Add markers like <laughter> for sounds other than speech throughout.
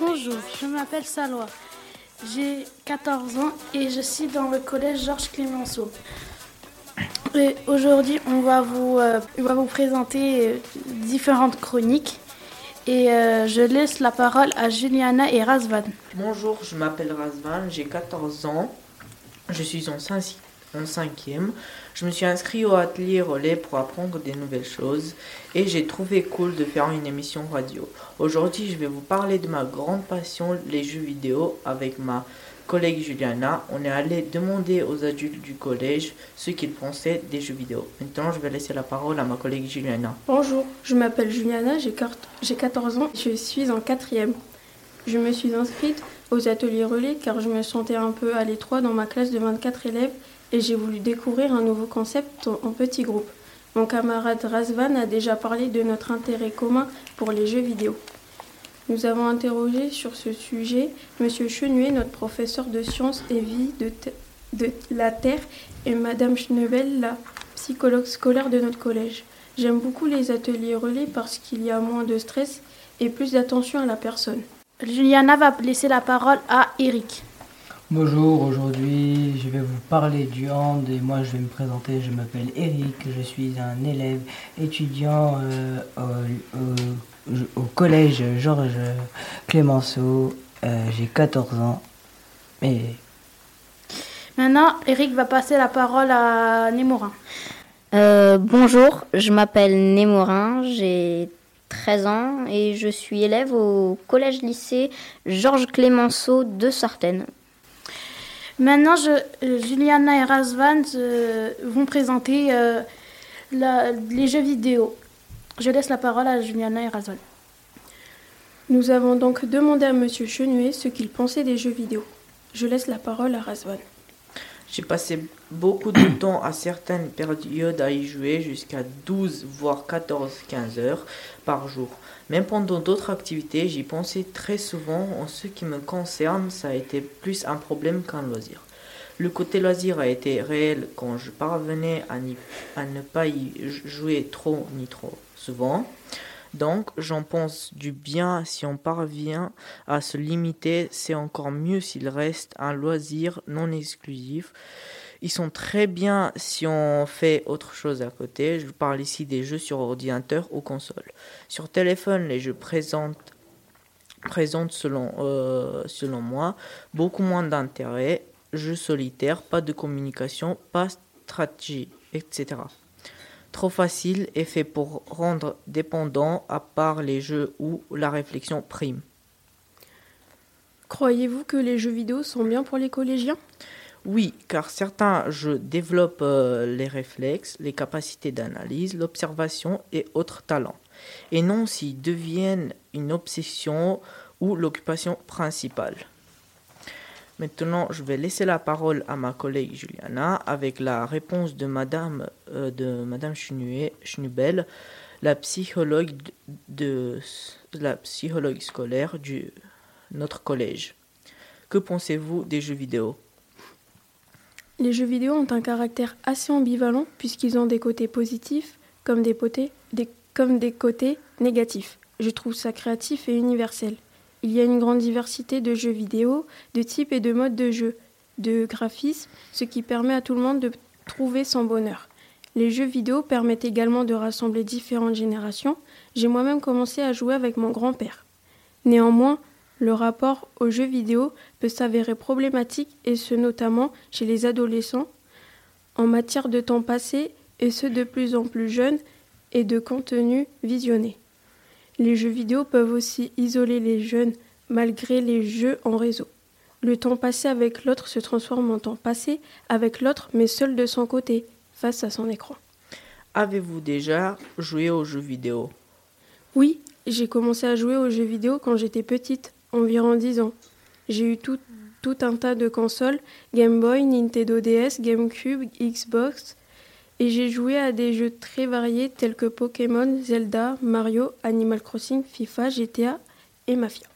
Bonjour, je m'appelle Salwa. J'ai 14 ans et je suis dans le collège Georges Clémenceau. Et aujourd'hui, on va vous, euh, présenter euh, différentes chroniques. Et euh, je laisse la parole à Juliana et Razvan. Bonjour, je m'appelle Razvan, j'ai 14 ans. Je suis en 5 en cinquième. Je me suis inscrit au atelier relais pour apprendre des nouvelles choses et j'ai trouvé cool de faire une émission radio. Aujourd'hui, je vais vous parler de ma grande passion, les jeux vidéo, avec ma collègue Juliana. On est allé demander aux adultes du collège ce qu'ils pensaient des jeux vidéo. Maintenant, je vais laisser la parole à ma collègue Juliana. Bonjour, je m'appelle Juliana, j'ai 14 ans, je suis en quatrième. Je me suis inscrite aux ateliers relais car je me sentais un peu à l'étroit dans ma classe de 24 élèves et j'ai voulu découvrir un nouveau concept en petit groupe. Mon camarade Razvan a déjà parlé de notre intérêt commun pour les jeux vidéo. Nous avons interrogé sur ce sujet M. Chenuet, notre professeur de sciences et vie de, la Terre, et Mme Schnebel, la psychologue scolaire de notre collège. J'aime beaucoup les ateliers relais parce qu'il y a moins de stress et plus d'attention à la personne. Juliana va laisser la parole à Eric. Bonjour, aujourd'hui je vais vous parler du hand et moi je vais me présenter, je m'appelle Eric, je suis un élève étudiant euh, au, collège Georges Clémenceau, euh, j'ai 14 ans. Et... Maintenant, Eric va passer la parole à Némorin. Euh, bonjour, je m'appelle Némorin, j'ai 13 ans et je suis élève au collège-lycée Georges Clémenceau de Sartène. Maintenant, je, euh, Juliana et Razvan euh, vont présenter euh, les jeux vidéo. Je laisse la parole à Juliana et Razvan. Nous avons donc demandé à M. Chenuet ce qu'il pensait des jeux vidéo. Je laisse la parole à Razvan. J'ai passé beaucoup de <clears throat> temps à certaines périodes à y jouer jusqu'à 12 voire 14 15 heures par jour. Même pendant d'autres activités, j'y pensais très souvent. En ce qui me concerne, ça a été plus un problème qu'un loisir. Le côté loisir a été réel quand je parvenais à, à ne pas y jouer trop ni trop souvent. Donc, j'en pense du bien si on parvient à se limiter, c'est encore mieux s'il reste un loisir non exclusif. Ils sont très bien si on fait autre chose à côté. Je parle ici des jeux sur ordinateur ou console. Sur téléphone, les jeux présentent, euh, selon moi beaucoup moins d'intérêt. Jeux solitaires, pas de communication, pas stratégie, etc trop facile et fait pour rendre dépendant à part les jeux où la réflexion prime. Croyez-vous que les jeux vidéo sont bien pour les collégiens? Oui, car certains jeux développent euh, les réflexes, les capacités d'analyse, l'observation et autres talents, et non s'ils deviennent une obsession ou l'occupation principale. Maintenant, je vais laisser la parole à ma collègue Juliana avec la réponse de Madame, euh, de Madame Schnubel, la psychologue, de, la psychologue scolaire de notre collège. Que pensez-vous des jeux vidéo? Les jeux vidéo ont un caractère assez ambivalent puisqu'ils ont des côtés positifs comme des, des, comme des côtés négatifs. Je trouve ça créatif et universel. Il y a une grande diversité de jeux vidéo, de types et de modes de jeu, de graphismes, ce qui permet à tout le monde de trouver son bonheur. Les jeux vidéo permettent également de rassembler différentes générations. J'ai moi-même commencé à jouer avec mon grand-père. Néanmoins, le rapport aux jeux vidéo peut s'avérer problématique et ce notamment chez les adolescents en matière de temps passé et ceux de plus en plus jeunes et de contenu visionné. Les jeux vidéo peuvent aussi isoler les jeunes malgré les jeux en réseau. Le temps passé avec l'autre se transforme en temps passé avec l'autre mais seul de son côté, face à son écran. Avez-vous déjà joué aux jeux vidéo? Oui, j'ai commencé à jouer aux jeux vidéo quand j'étais petite, environ 10 ans. J'ai eu tout, tout un tas de consoles, Game Boy, Nintendo DS, GameCube, Xbox, et j'ai joué à des jeux très variés tels que Pokémon, Zelda, Mario, Animal Crossing, FIFA, GTA et Mafia.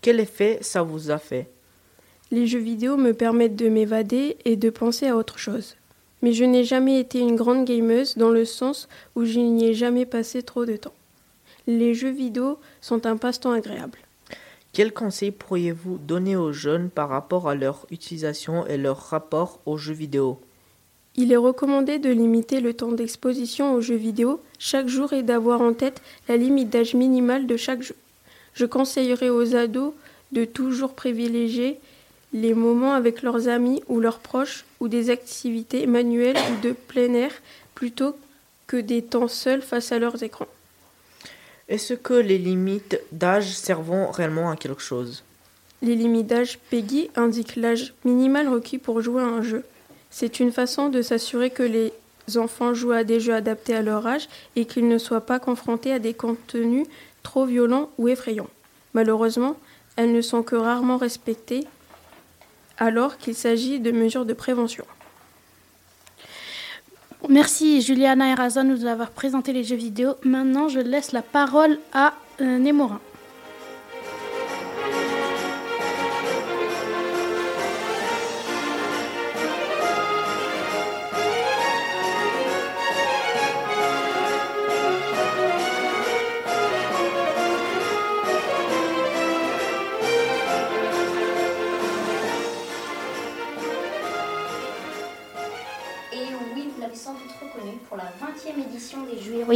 Quel effet ça vous a fait? Les jeux vidéo me permettent de m'évader et de penser à autre chose. Mais je n'ai jamais été une grande gameuse dans le sens où je n'y ai jamais passé trop de temps. Les jeux vidéo sont un passe-temps agréable. Quels conseils pourriez-vous donner aux jeunes par rapport à leur utilisation et leur rapport aux jeux vidéo? Il est recommandé de limiter le temps d'exposition aux jeux vidéo chaque jour et d'avoir en tête la limite d'âge minimale de chaque jeu. Je conseillerais aux ados de toujours privilégier les moments avec leurs amis ou leurs proches ou des activités manuelles ou de plein air plutôt que des temps seuls face à leurs écrans. Est-ce que les limites d'âge servent réellement à quelque chose? Les limites d'âge PEGI indiquent l'âge minimal requis pour jouer à un jeu. C'est une façon de s'assurer que les enfants jouent à des jeux adaptés à leur âge et qu'ils ne soient pas confrontés à des contenus trop violents ou effrayants. Malheureusement, elles ne sont que rarement respectées alors qu'il s'agit de mesures de prévention. Merci Juliana et Raza de nous avoir présenté les jeux vidéo. Maintenant, je laisse la parole à euh, Némorin.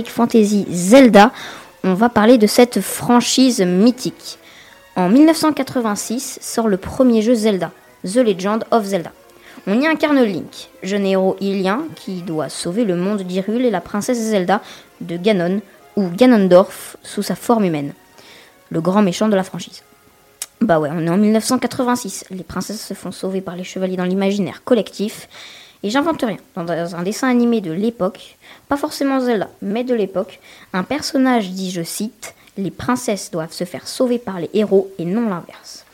Fantasy Zelda, on va parler de cette franchise mythique. En 1986 sort le premier jeu Zelda, The Legend of Zelda. On y incarne Link, jeune héros ilien qui doit sauver le monde d'Hyrule et la princesse Zelda de Ganon ou Ganondorf sous sa forme humaine, le grand méchant de la franchise. Bah ouais, on est en 1986, les princesses se font sauver par les chevaliers dans l'imaginaire collectif, et j'invente rien. Dans un dessin animé de l'époque, pas forcément Zelda, mais de l'époque, un personnage dit, je cite, les princesses doivent se faire sauver par les héros et non l'inverse.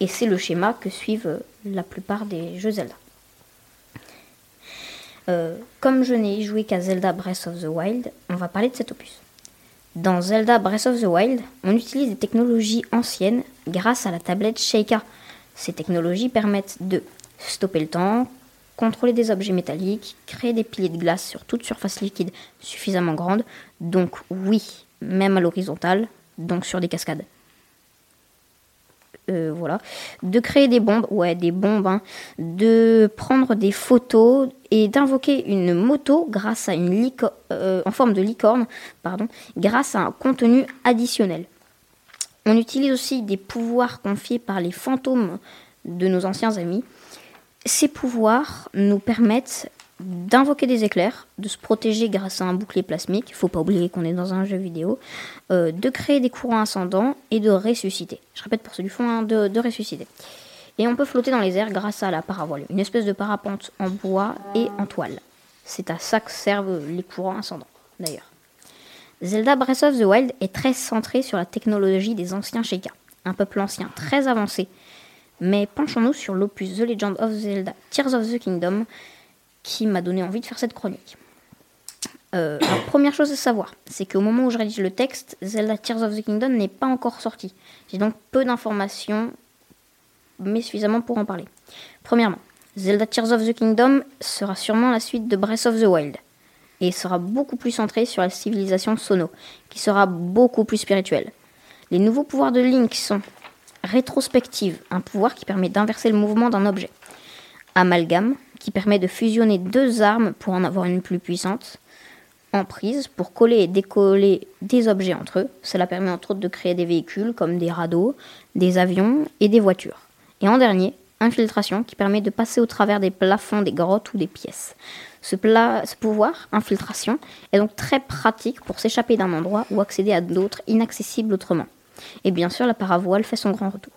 Et c'est le schéma que suivent euh, la plupart des jeux Zelda. Euh, comme je n'ai joué qu'à Zelda Breath of the Wild, on va parler de cet opus. Dans Zelda Breath of the Wild, on utilise des technologies anciennes grâce à la tablette Sheikah. Ces technologies permettent de stopper le temps, contrôler des objets métalliques, créer des piliers de glace sur toute surface liquide suffisamment grande, donc oui, même à l'horizontale, donc sur des cascades. Euh, voilà, de créer des bombes, ouais, des bombes, hein. de prendre des photos et d'invoquer une moto grâce à une euh, en forme de licorne, grâce à un contenu additionnel. On utilise aussi des pouvoirs confiés par les fantômes de nos anciens amis ces pouvoirs nous permettent d'invoquer des éclairs, de se protéger grâce à un bouclier plasmique, il faut pas oublier qu'on est dans un jeu vidéo, euh, de créer des courants ascendants et de ressusciter. Je répète pour ceux du fond, hein, de, de, ressusciter. Et on peut flotter dans les airs grâce à la paravoile, une espèce de parapente en bois et en toile. C'est à ça que servent les courants ascendants, d'ailleurs. Zelda Breath of the Wild est très centré sur la technologie des anciens Sheikah, un peuple ancien très avancé mais penchons-nous sur l'opus The Legend of Zelda Tears of the Kingdom qui m'a donné envie de faire cette chronique. Euh, <coughs> première chose à savoir, c'est qu'au moment où je rédige le texte, Zelda Tears of the Kingdom n'est pas encore sorti. J'ai donc peu d'informations, mais suffisamment pour en parler. Premièrement, Zelda Tears of the Kingdom sera sûrement la suite de Breath of the Wild et sera beaucoup plus centré sur la civilisation Sono, qui sera beaucoup plus spirituelle. Les nouveaux pouvoirs de Link sont Rétrospective, un pouvoir qui permet d'inverser le mouvement d'un objet. Amalgame, qui permet de fusionner deux armes pour en avoir une plus puissante. Emprise, pour coller et décoller des objets entre eux. Cela permet entre autres de créer des véhicules comme des radeaux, des avions et des voitures. Et en dernier, infiltration, qui permet de passer au travers des plafonds des grottes ou des pièces. Ce, ce pouvoir, infiltration, est donc très pratique pour s'échapper d'un endroit ou accéder à d'autres inaccessibles autrement. Et bien sûr, la paravoile fait son grand retour.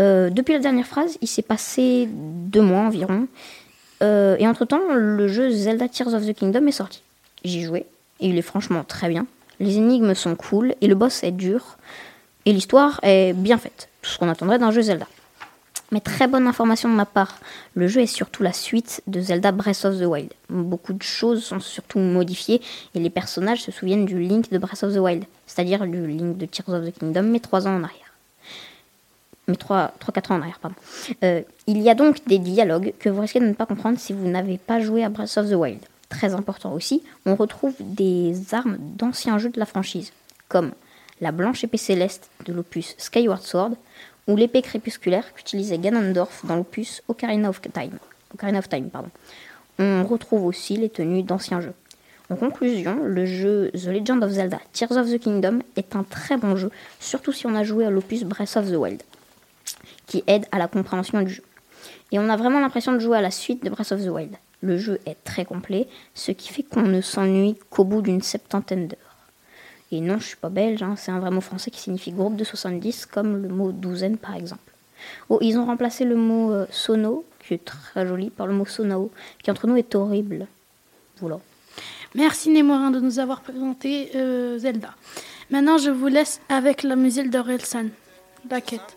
Euh, depuis la dernière phrase, il s'est passé deux mois environ. Euh, et entre-temps, le jeu Zelda Tears of the Kingdom est sorti. J'y joué, et il est franchement très bien. Les énigmes sont cool, et le boss est dur. Et l'histoire est bien faite. Tout ce qu'on attendrait d'un jeu Zelda. Mais très bonne information de ma part, le jeu est surtout la suite de Zelda Breath of the Wild. Beaucoup de choses sont surtout modifiées et les personnages se souviennent du Link de Breath of the Wild, c'est-à-dire du Link de Tears of the Kingdom, mais 3 ans en arrière. Mais 3-4 ans en arrière. Euh, il y a donc des dialogues que vous risquez de ne pas comprendre si vous n'avez pas joué à Breath of the Wild. Très important aussi, on retrouve des armes d'anciens jeux de la franchise, comme la blanche épée céleste de l'opus Skyward Sword ou l'épée crépusculaire qu'utilisait Ganondorf dans l'opus Ocarina of Time. Ocarina of Time. On retrouve aussi les tenues d'anciens jeux. En conclusion, le jeu The Legend of Zelda Tears of the Kingdom est un très bon jeu, surtout si on a joué à l'opus Breath of the Wild, qui aide à la compréhension du jeu. Et on a vraiment l'impression de jouer à la suite de Breath of the Wild. Le jeu est très complet, ce qui fait qu'on ne s'ennuie qu'au bout d'une septantaine d'heures. Et non, je suis pas belge, hein, c'est un vrai mot français qui signifie groupe de 70, comme le mot douzaine par exemple. Oh, ils ont remplacé le mot euh, sono, qui est très joli, par le mot sonao, qui entre nous est horrible. Voilà. Merci Némorin de nous avoir présenté euh, Zelda. Maintenant, je vous laisse avec la musique d'Orelsan. La quête.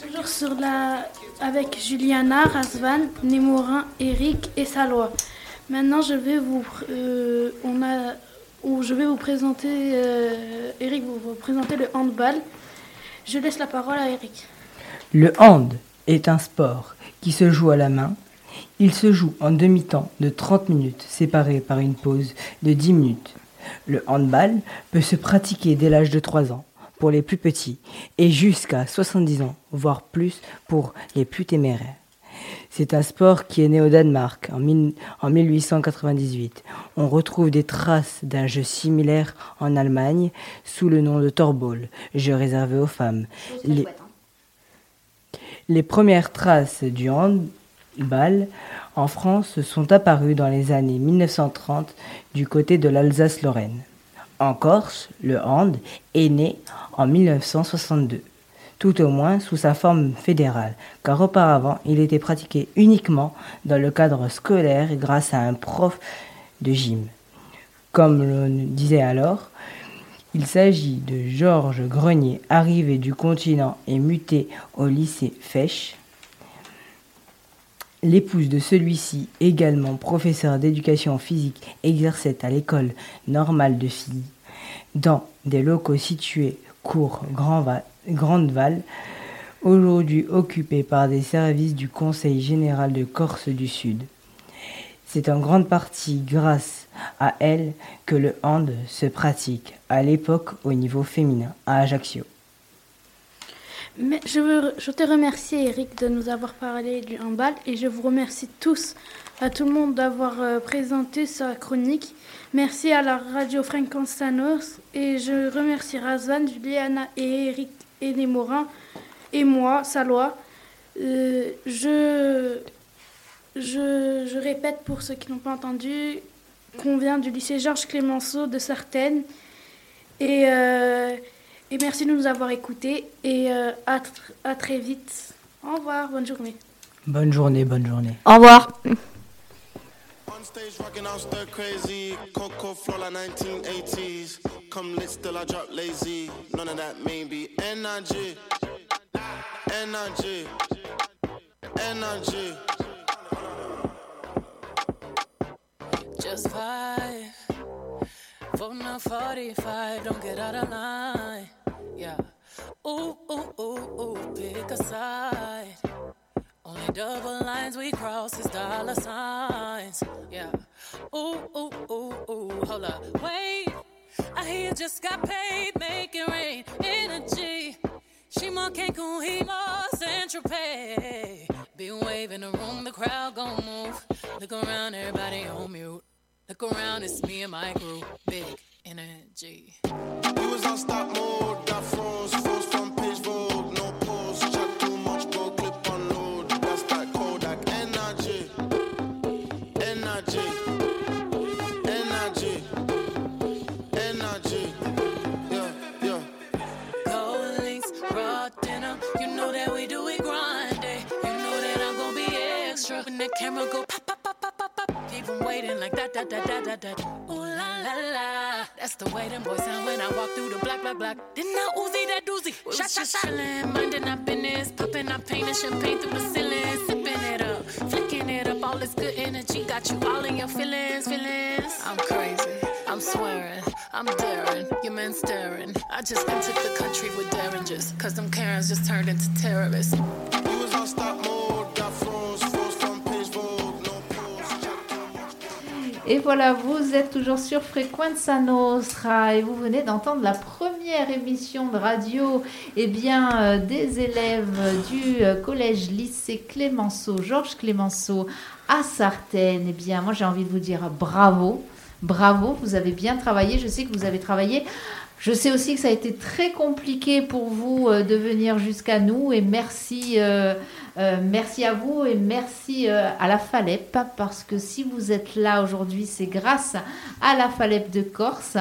Toujours sur la... avec Juliana, Razvan, Némorin, Eric et Salois. Maintenant, je vais vous, euh, on a, ou je vais vous présenter, euh, Eric, vous, vous présenter le handball. Je laisse la parole à Eric. Le hand est un sport qui se joue à la main. Il se joue en demi-temps de 30 minutes, séparé par une pause de 10 minutes. Le handball peut se pratiquer dès l'âge de 3 ans pour les plus petits et jusqu'à 70 ans, voire plus pour les plus téméraires. C'est un sport qui est né au Danemark en, mille- en 1898. On retrouve des traces d'un jeu similaire en Allemagne sous le nom de Torball, jeu réservé aux femmes. Les- les premières traces du handball en France sont apparues dans les années 1930 du côté de l'Alsace-Lorraine. En Corse, le hand est né en 1962, tout au moins sous sa forme fédérale, car auparavant il était pratiqué uniquement dans le cadre scolaire grâce à un prof de gym. Comme l'on disait alors, il s'agit de Georges Grenier, arrivé du continent et muté au lycée Fesch. L'épouse de celui-ci, également professeur d'éducation physique, exerçait à l'école normale de filles dans des locaux situés cours Grande-Val, aujourd'hui occupés par des services du Conseil général de Corse du Sud. C'est en grande partie grâce à elle que le hand se pratique à l'époque au niveau féminin à Ajaccio. Je, veux, je te remercie, Eric, de nous avoir parlé du handball et je vous remercie tous, à tout le monde, d'avoir euh, présenté sa chronique. Merci à la radio Fréquence Sanos et je remercie Razvan, Juliana et Eric et Némorin et moi, Salois. Euh, je, je, je répète pour ceux qui n'ont pas entendu qu'on vient du lycée Georges Clémenceau de Sartène. Et, euh, et merci de nous avoir écoutés et euh, à, tr- à très vite. Au revoir, bonne journée. Bonne journée, bonne journée. Au revoir. On stage rocking out stir crazy. Coco flow like 1980s. Come lit, still I drop lazy. None of that maybe. Energy. Energy. Energy. Just five. Voting on 45. Don't get out of line. Yeah. Ooh, ooh, ooh, ooh. Pick a side. Only double lines we cross is dollar signs. Yeah. Ooh, ooh, ooh, ooh. Hold up. Wait. I hear you just got paid. Make it rain. Energy. More Cancun, more Central Pay. Be waving the room, the crowd gon' move. Look around, everybody on mute. Look around, it's me and my group. Big energy. Was on stop mode. Froze. Froze from like that, that, that, that, that, that. Ooh la la la. That's the way them boys sound when I walk through the black, black, black. Didn't I Uzi that doozy? Shot, shot, shot. Chillin', minding our business. Popping our paint and champagne through the ceiling. Sipping it up, flicking it up. All this good energy got you all in your feelings, feelings. I'm crazy. I'm swearing, I'm daring, your man staring. I just entered the country with derringers, cause them Karens just turned into terrorists. We was on stop mode. Et voilà, vous êtes toujours sur Frequenza Nostra et vous venez d'entendre la première émission de radio eh bien, euh, des élèves du euh, collège lycée Clémenceau, Georges Clémenceau à Sartène. Eh bien, moi j'ai envie de vous dire bravo, bravo, vous avez bien travaillé. Je sais que vous avez travaillé. Je sais aussi que ça a été très compliqué pour vous euh, de venir jusqu'à nous et merci, euh, euh, merci à vous et merci euh, à la FALEP parce que si vous êtes là aujourd'hui, c'est grâce à la FALEP de Corse.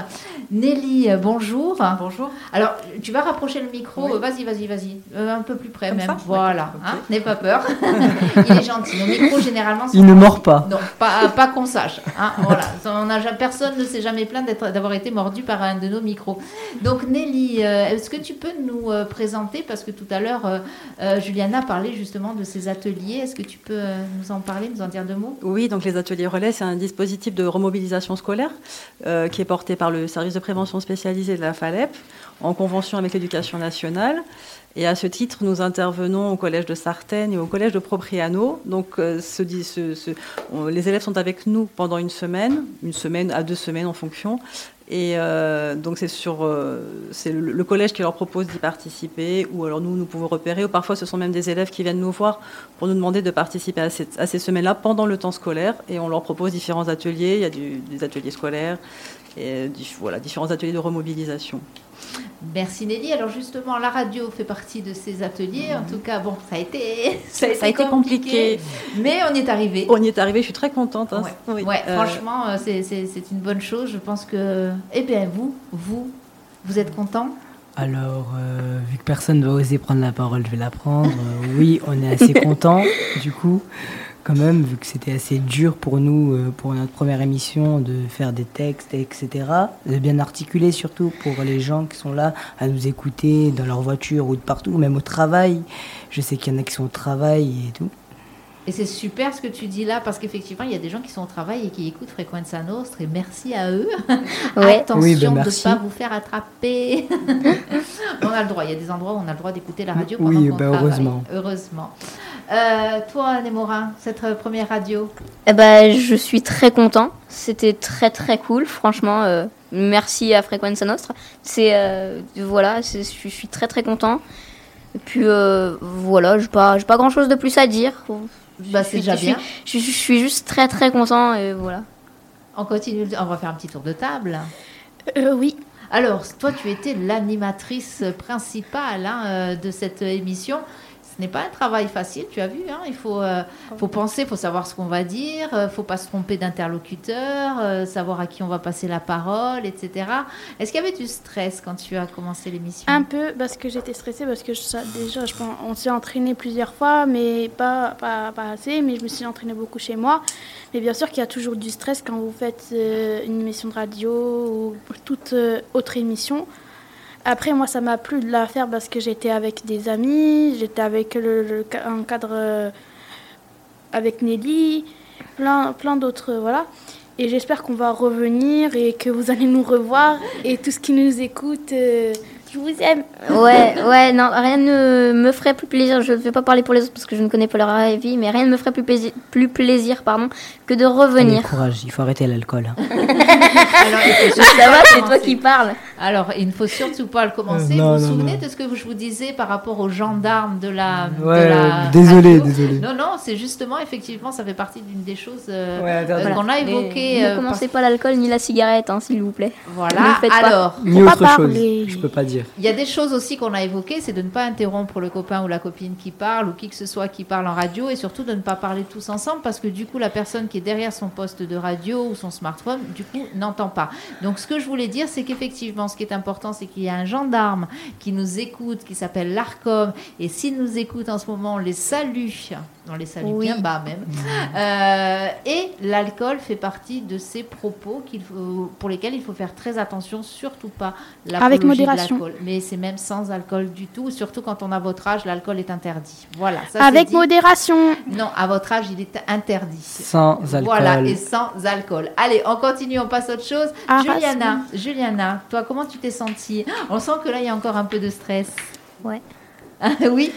Nelly, bonjour. Bonjour. Alors, tu vas rapprocher le micro. Oui. Vas-y, vas-y, vas-y. Euh, un peu plus près Comme même. ça voilà. Hein. N'aie pas peur. <laughs> Il est gentil. Nos micros, généralement, Il ne mord pas. non, pas, pas qu'on sache. hein, voilà. On a, personne ne s'est jamais plaint d'avoir été mordu par un de nos micros. <laughs> Donc Nelly, euh, est-ce que tu peux nous euh, présenter Parce que tout à l'heure, euh, Juliana parlait justement de ces ateliers. Est-ce que tu peux nous en parler, nous en dire deux mots? Oui, donc les ateliers relais, c'est un dispositif de remobilisation scolaire qui est porté par le service de prévention spécialisé de la FALEP en convention avec l'éducation nationale. Et à ce titre, nous intervenons au collège de Sartène et au collège de Propriano. Donc, les élèves sont avec nous pendant une semaine, une semaine à deux semaines en fonction. Et euh, donc, c'est sur, euh, le, collège qui leur propose d'y participer, ou alors nous, nous pouvons repérer, ou parfois ce sont même des élèves qui viennent nous voir pour nous demander de participer à, cette- à ces semaines-là pendant le temps scolaire. Et on leur propose différents ateliers. Il y a des ateliers scolaires, et voilà, différents ateliers de remobilisation. Merci Nelly. Alors justement, la radio fait partie de ces ateliers. En tout cas, bon, ça a été, <laughs> ça a été, Ça a été compliqué. mais on y est arrivé. On y est arrivé, je suis très contente. hein. Ouais, Oui. Ouais, Euh, franchement, euh, c'est- c'est c'est une bonne chose. Je pense que, eh bien, vous, vous, vous êtes content? Alors, euh, vu que personne ne va oser prendre la parole, je vais la prendre. Euh, oui, on est assez content, du coup, quand même, vu que c'était assez dur pour nous, euh, pour notre première émission, de faire des textes, etc. De bien articuler, surtout pour les gens qui sont là à nous écouter dans leur voiture ou de partout, même au travail. Je sais qu'il y en a qui sont au travail et tout. Et c'est super ce que tu dis là, parce qu'effectivement, il y a des gens qui sont au travail et qui écoutent Frequenza Nostra, et merci à eux. <laughs> Ouais. Attention Oui, ben de ne pas vous faire attraper. <laughs> on a le droit, il y a des endroits où on a le droit d'écouter la radio pendant Oui, qu'on ben, travaille. heureusement. Heureusement. Euh, toi, Némora, cette euh, première radio? Eh ben, je suis très content. C'était très très cool, franchement. euh, merci à Frequenza Nostra. C'est euh, voilà, je suis très très content. Et puis euh, voilà, j'ai pas, j'ai pas grand chose de plus à dire. Bah, c'est déjà bien. Je, suis- je suis juste très très content et voilà. On continue, on va faire un petit tour de table. Euh, oui. Alors, toi, tu étais l'animatrice principale hein, euh, de cette émission. Ce n'est pas un travail facile, tu as vu. hein, il faut, euh, faut penser, il faut savoir ce qu'on va dire, il faut pas se tromper d'interlocuteur, euh, savoir à qui on va passer la parole, etc. Est-ce qu'il y avait du stress quand tu as commencé l'émission? Un peu parce que j'étais stressée parce que je, déjà je on s'est entraîné plusieurs fois mais pas, pas, pas assez mais je me suis entraînée beaucoup chez moi. Mais bien sûr qu'il y a toujours du stress quand vous faites euh, une émission de radio ou toute euh, autre émission. Après moi ça m'a plu de la faire parce que j'étais avec des amis, j'étais avec le, un cadre euh, avec Nelly, plein, plein d'autres voilà. Et j'espère qu'on va revenir et que vous allez nous revoir et tous qui nous écoutent. euh, je vous aime. Ouais, ouais, non, rien ne me ferait plus plaisir. Je ne vais pas parler pour les autres parce que je ne connais pas leur avis, mais rien ne me ferait plus plaisir, plus plaisir pardon, que de Allez, revenir. courage, il faut arrêter l'alcool. hein. <laughs> Alors, il faut surtout Ça va, c'est toi qui parles. Alors, il ne faut surtout pas le commencer. Euh, non, vous vous non, souvenez non. de ce que je vous disais par rapport aux gendarmes de la. de Ouais, la désolé, radio désolé. Non, non, c'est justement, effectivement, ça fait partie d'une des choses euh, Ouais, euh, qu'on a évoquées. Ne euh, commencez pas l'alcool ni la cigarette, hein, s'il vous plaît. Voilà, faites pas. alors. Ni Faut pas autre chose, parler. je peux pas dire. Il y a des choses aussi qu'on a évoquées, c'est de ne pas interrompre le copain ou la copine qui parle ou qui que ce soit qui parle en radio et surtout de ne pas parler tous ensemble parce que du coup la personne qui est derrière son poste de radio ou son smartphone du coup n'entend pas. Donc ce que je voulais dire c'est qu'effectivement ce qui est important c'est qu'il y a un gendarme qui nous écoute qui s'appelle l'ARCOM. Et s'il nous écoute en ce moment on les salue, on les salue Oui. bien bas même. Euh, et l'alcool fait partie de ces propos qu'il faut, pour lesquels il faut faire très attention, surtout pas Avec de modération. l'alcool. Mais c'est même sans alcool du tout, surtout quand on a votre âge, l'alcool est interdit. Voilà. ça, Avec modération. Non, à votre âge, il est interdit. Sans alcool. Voilà, et sans alcool. Allez, on continue, on passe à autre chose. Ah, Juliana, Juliana, toi, comment tu t'es sentie? On sent que là, il y a encore un peu de stress. Ouais. <laughs> Ah, oui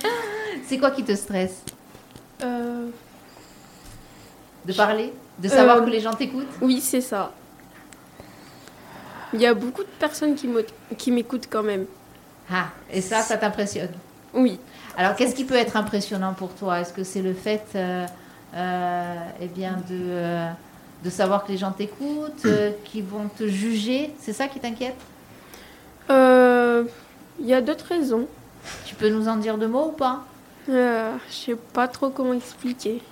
<laughs> C'est quoi qui te stresse? Euh, De parler De savoir Euh, que les gens t'écoutent oui, c'est ça. Il y a beaucoup de personnes qui m'écoutent quand même. Ah, et ça, ça t'impressionne Oui. Alors, qu'est-ce qui peut être impressionnant pour toi? Est-ce que c'est le fait euh, euh, eh bien, de, de savoir que les gens t'écoutent, euh, <coughs> qu'ils vont te juger? C'est ça qui t'inquiète? Il y a d'autres raisons. Tu peux nous en dire deux mots ou pas? Euh, je sais pas trop comment expliquer.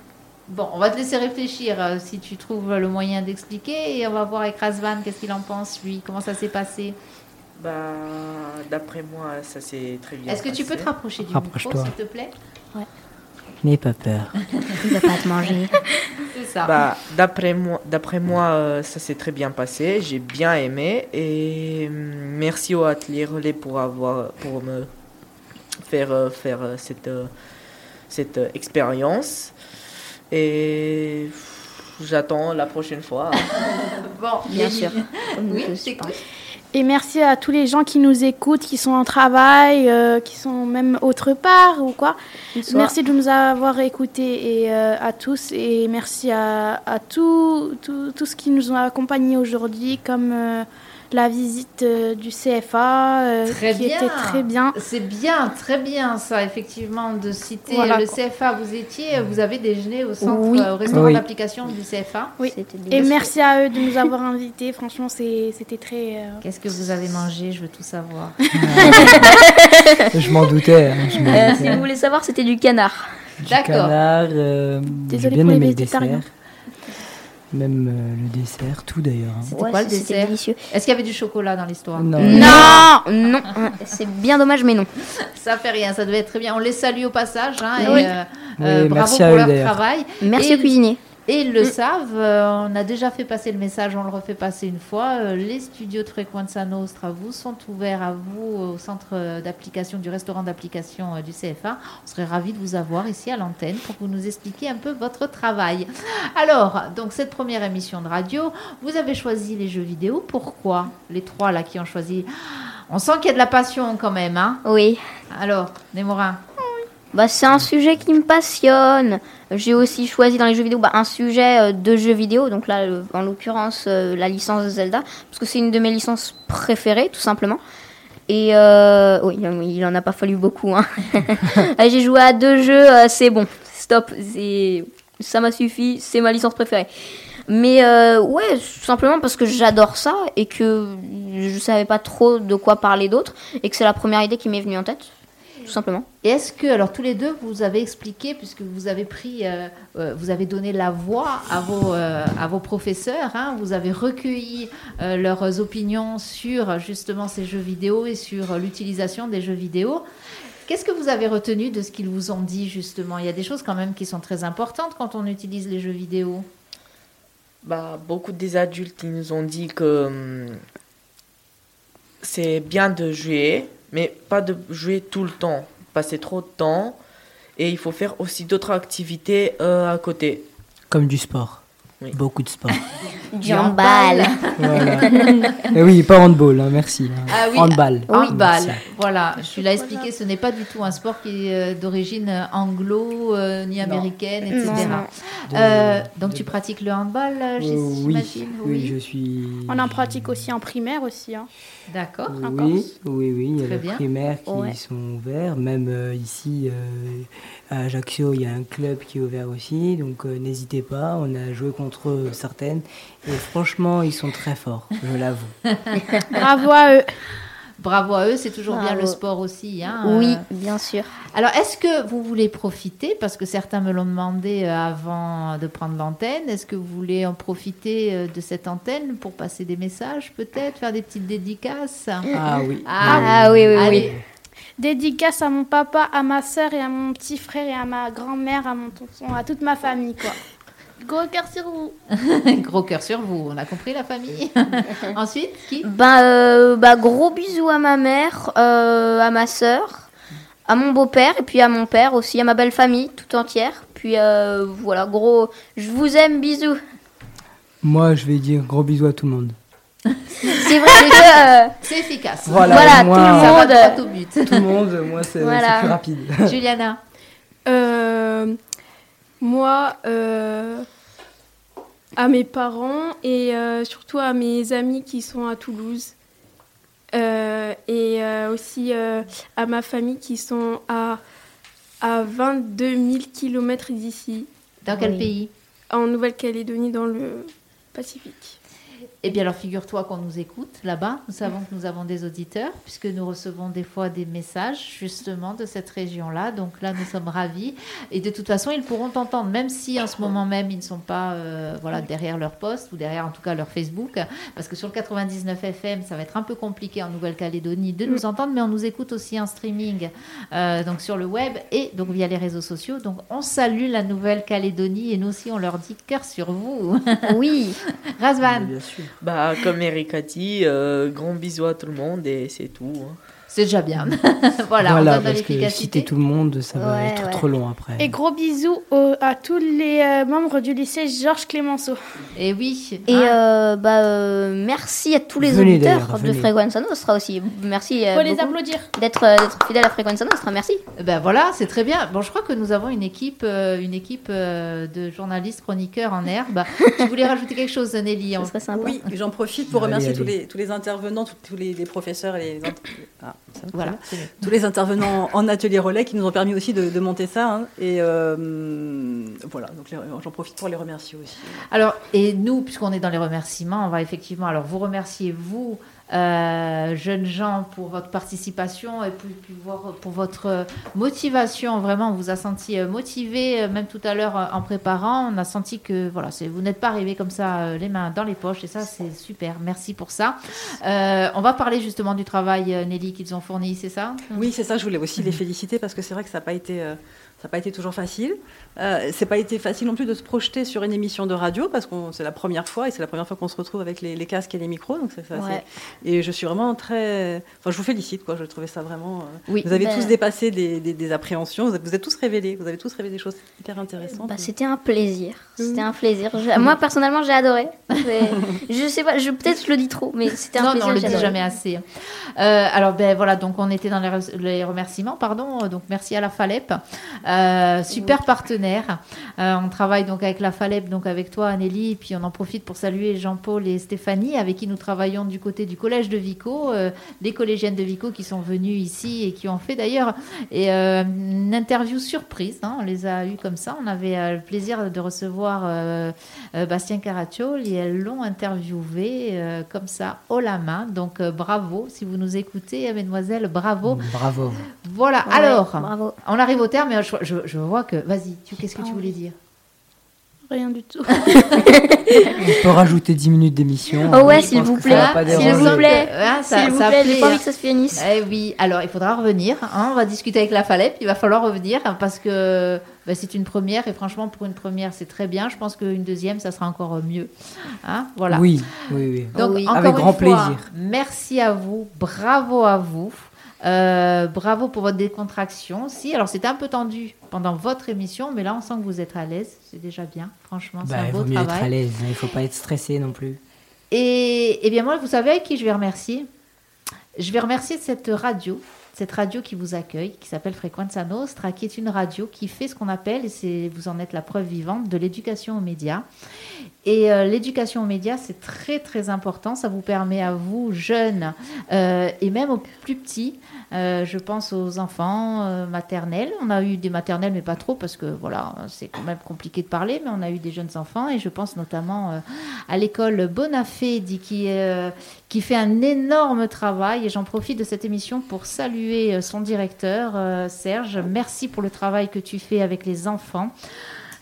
Bon, on va te laisser réfléchir euh, si tu trouves le moyen d'expliquer et on va voir avec Razvan qu'est-ce qu'il en pense, lui, comment ça s'est passé. Bah, d'après moi, ça s'est très bien Est-ce que tu peux te rapprocher du micro, s'il te plaît? N'aie pas peur. <laughs> Il va pas te manger. <laughs> C'est ça. Bah, d'après moi, d'après moi, euh, ça s'est très bien passé. J'ai bien aimé et hum, merci au atelier relais pour avoir, pour me faire euh, faire euh, cette euh, cette expérience. Et j'attends la prochaine fois. <laughs> bon, Bien sûr. Oui, tous, c'est. Et merci à tous les gens qui nous écoutent, qui sont en travail, euh, qui sont même autre part ou quoi. Bonsoir. Merci de nous avoir écoutés et euh, à tous et merci à, à tout, tout, tout ce qui nous ont accompagnés aujourd'hui, comme euh, la visite euh, du CFA, euh, Très qui bien. était très bien. C'est bien, très bien ça, effectivement, de citer Voilà, le quoi. CFA. Vous étiez, vous avez déjeuné au centre, Oui. euh, au restaurant Oui. d'application du CFA. Oui. Et merci à eux de nous avoir invités. Franchement, c'était très. euh, Qu'est-ce que vous avez mangé? Je veux tout savoir. Je m'en doutais. hein, je Euh, doutais. si vous voulez savoir, c'était du canard. Du D'accord. canard, euh, j'ai Désolée bien pour les végétariens. Même euh, le dessert, tout d'ailleurs. hein. C'était Ouais, quoi le dessert délicieux. Est-ce qu'il y avait du chocolat dans l'histoire Non. Non, non, c'est bien dommage, mais non. <laughs> Ça fait rien, ça devait être très bien. On les salue au passage. hein, et, Oui. euh, Oui, euh, bravo merci à pour eux, leur travail. Merci Et- au cuisinier. Et ils le savent, euh, on a déjà fait passer le message, on le refait passer une fois. euh, les studios de Frequenza Nostra vous sont ouverts à vous au centre d'application du restaurant d'application euh, du CFA. On serait ravis de vous avoir ici à l'antenne pour que vous nous expliquiez un peu votre travail. Alors, donc cette première émission de radio, vous avez choisi les jeux vidéo. Pourquoi Les trois là qui ont choisi? On sent qu'il y a de la passion quand même. Hein? Oui. Alors, Némorin, Bah, c'est un sujet qui me passionne. J'ai aussi choisi dans les jeux vidéo bah, un sujet euh, de jeux vidéo, donc là, en l'occurrence, euh, la licence de Zelda, parce que c'est une de mes licences préférées, tout simplement. Et euh, oui, il en a pas fallu beaucoup. Hein. <laughs> J'ai joué à deux jeux, euh, c'est bon, stop, ça m'a suffi, c'est ma licence préférée. Mais euh, ouais, tout simplement parce que j'adore ça et que je savais pas trop de quoi parler d'autre et que c'est la première idée qui m'est venue en tête. Tout simplement. Et est-ce que, alors tous les deux, vous avez expliqué, puisque vous avez pris, euh, euh, vous avez donné la voix à vos, euh, à vos professeurs, hein, vous avez recueilli euh, leurs opinions sur justement ces jeux vidéo et sur euh, l'utilisation des jeux vidéo. Qu'est-ce que vous avez retenu de ce qu'ils vous ont dit justement? Il y a des choses quand même qui sont très importantes quand on utilise les jeux vidéo. Bah, beaucoup des adultes ils nous ont dit que hum, c'est bien de jouer, mais pas de jouer tout le temps, passer trop de temps. Et il faut faire aussi d'autres activités euh, à côté. Comme du sport. Oui. Beaucoup de sport. <laughs> Du handball. voilà. <laughs> Eh oui, pas handball, hein, merci. Ah oui, Handball. Handball. Merci. Voilà, je l'ai expliqué, ce n'est pas du tout un sport qui est euh, d'origine euh, anglo, euh, ni américaine, etc. Non, non. De- Euh, donc de- tu pratiques le handball, Euh, j'imagine? oui, oui, je suis. On en pratique aussi en primaire aussi. hein. D'accord. en Oui, Corse. oui, oui, il y a Très les bien. primaires qui Ouais. sont ouverts. Même euh, ici, euh, à Ajaccio, il y a un club qui est ouvert aussi. Donc euh, n'hésitez pas, on a joué contre eux, certaines. Et franchement, ils sont très forts, je l'avoue. <laughs> Bravo à eux. Bravo à eux, c'est toujours bien le sport aussi. hein, Oui, euh. bien sûr. Alors, est-ce que vous voulez profiter, parce que certains me l'ont demandé euh, avant de prendre l'antenne, est-ce que vous voulez en profiter euh, de cette antenne pour passer des messages peut-être, faire des petites dédicaces? Ah oui. Ah oui, oui, oui. Allez, Dédicace à mon papa, à ma soeur et à mon petit frère et à ma grand-mère, à mon tonton, à toute ma famille, quoi. Gros cœur sur vous. <laughs> gros cœur sur vous, on a compris la famille. <laughs> Ensuite, qui Ben, euh, bah, gros bisous à ma mère, euh, à ma sœur, à mon beau-père et puis à mon père aussi, à ma belle famille tout entière. Puis euh, voilà, gros, je vous aime, bisous. Moi, je vais dire gros bisous à tout le monde. <laughs> C'est vrai que euh, C'est efficace. Voilà, tout le Ça va monde. droit au but. Tout le monde, moi, c'est Voilà. c'est plus rapide. Juliana, Euh, moi, euh, à mes parents et euh, surtout à mes amis qui sont à Toulouse. Euh, et euh, aussi euh, à ma famille qui sont à, à 22 000 km d'ici, dans quel Oui. pays? En Nouvelle-Calédonie, dans le Pacifique. Eh bien, alors figure-toi qu'on nous écoute là-bas. Nous savons que nous avons des auditeurs, puisque nous recevons des fois des messages justement de cette région-là. Donc là, nous sommes ravis. Et de toute façon, ils pourront t'entendre, même si en ce moment même, ils ne sont pas euh, voilà, derrière leur poste ou derrière en tout cas leur Facebook. Parce que sur le 99 FM, ça va être un peu compliqué en Nouvelle-Calédonie de nous entendre, mais on nous écoute aussi en streaming, euh, donc sur le web et donc via les réseaux sociaux. Donc on salue la Nouvelle-Calédonie et nous aussi, on leur dit cœur sur vous. oui, <laughs> Razvan. Bien sûr. Bah, comme Eric a dit, euh, gros bisous à tout le monde et c'est tout. hein. C'est déjà bien. <laughs> voilà, on Voilà, donne de parce que citer tout le monde, ça va Ouais, être ouais. trop long après. Et gros bisous au- à tous les euh, membres du lycée Georges Clémenceau. Et oui. et hein. euh, bah, euh, merci à tous les Venez auditeurs de. Frequenza Nostra aussi. Merci euh, Faut les applaudir. d'être euh, d'être fidèle à Frequenza Nostra, merci. Ben voilà, c'est très bien. Bon, je crois que nous avons une équipe, euh, une équipe euh, de journalistes chroniqueurs en herbe. <laughs> tu voulais rajouter quelque chose, Nelly Ce en- serait sympa. Oui, j'en profite pour Allez, remercier tous les, tous les intervenants, tous, tous les, les professeurs et les, <coughs> ah, ça, Voilà. tous les intervenants en atelier relais qui nous ont permis aussi de, de monter ça. hein. Et euh, voilà, donc j'en profite pour les remercier aussi. Alors, et nous, puisqu'on est dans les remerciements, on va effectivement alors vous remercier, vous, euh, jeunes gens, pour votre participation et voir- pour votre motivation. Vraiment, on vous a senti euh, motivé, euh, même tout à l'heure en préparant. On a senti que voilà, vous n'êtes pas arrivé comme ça, les mains dans les poches, et ça, c'est super. Merci pour ça. Euh, on va parler justement du travail, Nelly, qu'ils ont fourni, c'est ça? Oui, c'est ça, je voulais aussi les féliciter parce que c'est vrai que ça n'a pas été. Ça n'a pas été toujours facile. Euh, c'est pas été facile non plus de se projeter sur une émission de radio parce que c'est la première fois et c'est la première fois qu'on se retrouve avec les, les casques et les micros. Donc c'est ça, Ouais. c'est- Et je suis vraiment très. Enfin, je vous félicite, quoi. Je trouvais ça vraiment. euh, Oui. Vous avez Ben- tous dépassé des, des- des appréhensions. Vous êtes, vous êtes tous révélés. Vous avez tous révélé des choses hyper intéressantes. Bah, c'était un plaisir. C'était un plaisir. Moi, personnellement, j'ai adoré. <laughs> Je sais pas, je, peut-être je le dis trop, mais c'était un non, plaisir. non, on le dit jamais assez. Euh, alors, ben voilà, donc on était dans les, re- les remerciements, pardon. Donc merci à la Falep, Euh, super partenaire. Euh, on travaille donc avec la Falep, donc avec toi, Anneli, et puis on en profite pour saluer Jean-Paul et Stéphanie, avec qui nous travaillons du côté du collège de Vico, euh, des collégiennes de Vico qui sont venues ici et qui ont fait d'ailleurs et, euh, une interview surprise. hein, on les a eu comme ça. On avait euh, le plaisir de recevoir euh, euh, Bastien Caracciol et elles l'ont interviewé euh, comme ça, haut la main. Donc euh, bravo, si vous nous écoutez, euh, mesdemoiselles, bravo. Bravo. Voilà, Ouais, alors, bravo. on arrive au terme, mais je, je- je vois que. Vas-y, tu- qu'est-ce que tu voulais dire? Rien du tout. <laughs> On peut rajouter 10 minutes d'émission. Oh ouais, Je s'il vous plaît. S'il vous plaît. Hein, ça- S'il vous ça plaît, j'ai plaît, pas hein. envie que ça se finisse. Eh oui, alors il faudra revenir. hein, on va discuter avec la Falep. Il va falloir revenir hein, parce que bah, c'est une première et franchement, pour une première, c'est très bien. Je pense qu'une deuxième, ça sera encore mieux. Hein, voilà. Oui, oui, oui. Donc, Oui. encore Avec une grand fois, plaisir. Merci à vous, bravo à vous. Euh, bravo pour votre décontraction aussi. Alors, c'était un peu tendu pendant votre émission, mais là, on sent que vous êtes à l'aise. C'est déjà bien, franchement. C'est Bah, un il beau vaut mieux être travail. à l'aise. hein, Il faut pas être stressé non plus. Et, et bien moi, vous savez avec qui je vais remercier? Je vais remercier cette radio, cette radio qui vous accueille, qui s'appelle Frequenza Nostra, qui est une radio qui fait ce qu'on appelle, et c'est, vous en êtes la preuve vivante, de l'éducation aux médias. Et euh, l'éducation aux médias, c'est très très important. Ça vous permet à vous, jeunes, euh, et même aux plus petits, euh, je pense aux enfants maternels. On a eu des maternelles, mais pas trop, parce que voilà, c'est quand même compliqué de parler, mais on a eu des jeunes enfants, et je pense notamment à l'école Bonafé, qui, qui fait un énorme travail. Et j'en profite de cette émission pour saluer euh, son directeur, euh, Serge. Merci pour le travail que tu fais avec les enfants.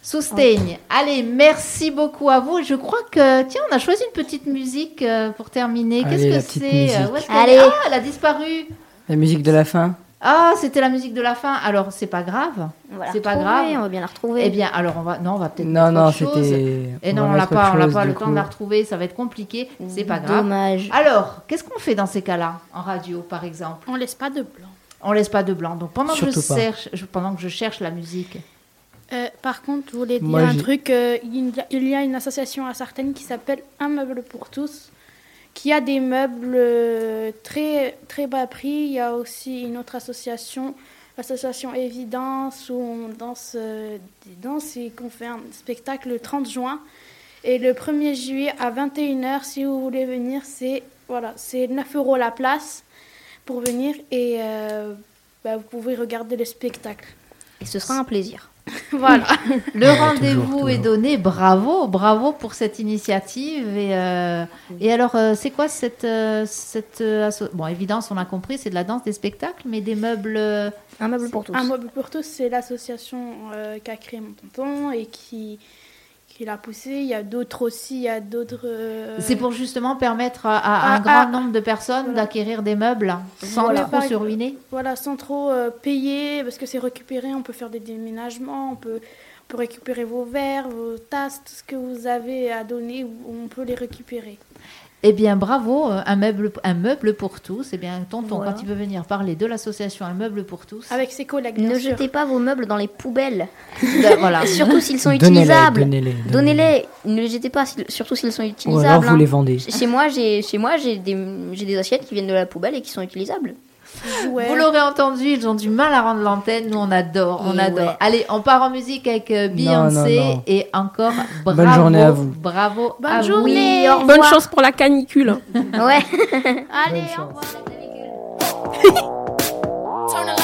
Soustaigne. Allez, merci beaucoup à vous. Je crois que, tiens, on a choisi une petite musique euh, pour terminer. Qu'est-ce que c'est musique. Où est-ce qu'elle Allez. Ah, elle a disparu. La musique de la fin Ah, c'était la musique de la fin. Alors, c'est pas grave. C'est pas grave. On va bien la retrouver. Eh bien, alors, on va, non, on va peut-être Non, non, autre chose. c'était. Et on non, on l'a pas, on l'a pas le temps de la retrouver, ça va être compliqué, c'est pas grave. Dommage. Alors, qu'est-ce qu'on fait dans ces cas-là, en radio par exemple? On laisse pas de blanc. On laisse pas de blanc. Donc pendant que, je cherche, pendant que je cherche la musique, Euh, par contre, je voulais dire un truc. euh, il, y a, il y a une association à Sartène qui s'appelle Un meuble pour tous, qui a des meubles euh, très, très bas prix. Il y a aussi une autre association, l'association Évidence, où on danse euh, des danses et qu'on fait un spectacle le 30 juin. Et le 1er juillet à 21h, si vous voulez venir, c'est voilà, c'est 9 euros la place pour venir et euh, bah, vous pouvez regarder le spectacle. Et ce sera un plaisir. <laughs> Voilà. <laughs> le Ouais, rendez-vous est donné. Bravo, bravo pour cette initiative. Et, euh, et alors, euh, c'est quoi cette, euh, cette euh, Bon, évidence, on a compris, c'est de la danse des spectacles, mais des meubles. Un meuble pour tous. Un meuble pour tous, c'est l'association euh, qu'a créé mon tonton et qui, qui l'a poussé. Il y a d'autres aussi, il y a d'autres. euh, C'est pour justement permettre à, à un Ah, grand ah. nombre de personnes Voilà. d'acquérir des meubles sans Voilà. trop se ruiner. Voilà, sans trop euh, payer, parce que c'est récupéré, on peut faire des déménagements, on peut, on peut récupérer vos verres, vos tasses, tout ce que vous avez à donner, on peut les récupérer. Eh bien, bravo, euh, un meuble, un meuble pour tous. Eh bien, tonton, Voilà. quand il veut venir parler de l'association Un meuble pour tous, Avec ses collègues, Ne sûr. jetez pas vos meubles dans les poubelles. <laughs> ben, voilà. <laughs> Surtout s'ils sont Donnez-les, utilisables. donnez-les. Donnez-les. Ne les jetez pas, si- surtout s'ils sont Ou alors utilisables. vous hein. les vendez. Chez moi, j'ai chez moi j'ai des j'ai des assiettes qui viennent de la poubelle et qui sont utilisables. Vous l'aurez entendu, ils ont du mal à rendre l'antenne. Nous, on adore, on adore. Allez, on part en musique avec euh, Beyoncé et encore bravo. Bonne journée à vous. Bravo. Bonne journée. Bonne chance pour la canicule. ouais. <laughs> Allez, au revoir. <laughs>